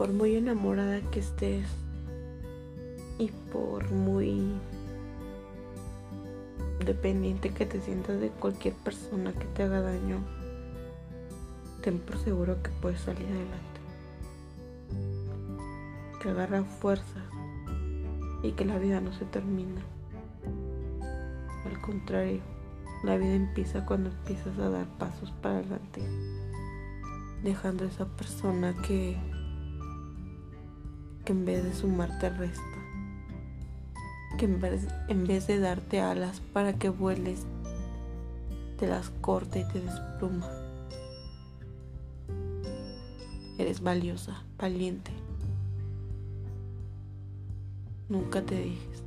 por muy enamorada que estés y por muy dependiente que te sientas de cualquier persona que te haga daño, ten por seguro que puedes salir adelante. Que agarra fuerza y que la vida no se termina. Al contrario, la vida empieza cuando empiezas a dar pasos para adelante, dejando a esa persona que en vez de sumarte resta, que en vez, en vez de darte alas para que vueles, te las corta y te despluma. Eres valiosa, valiente. Nunca te dejes.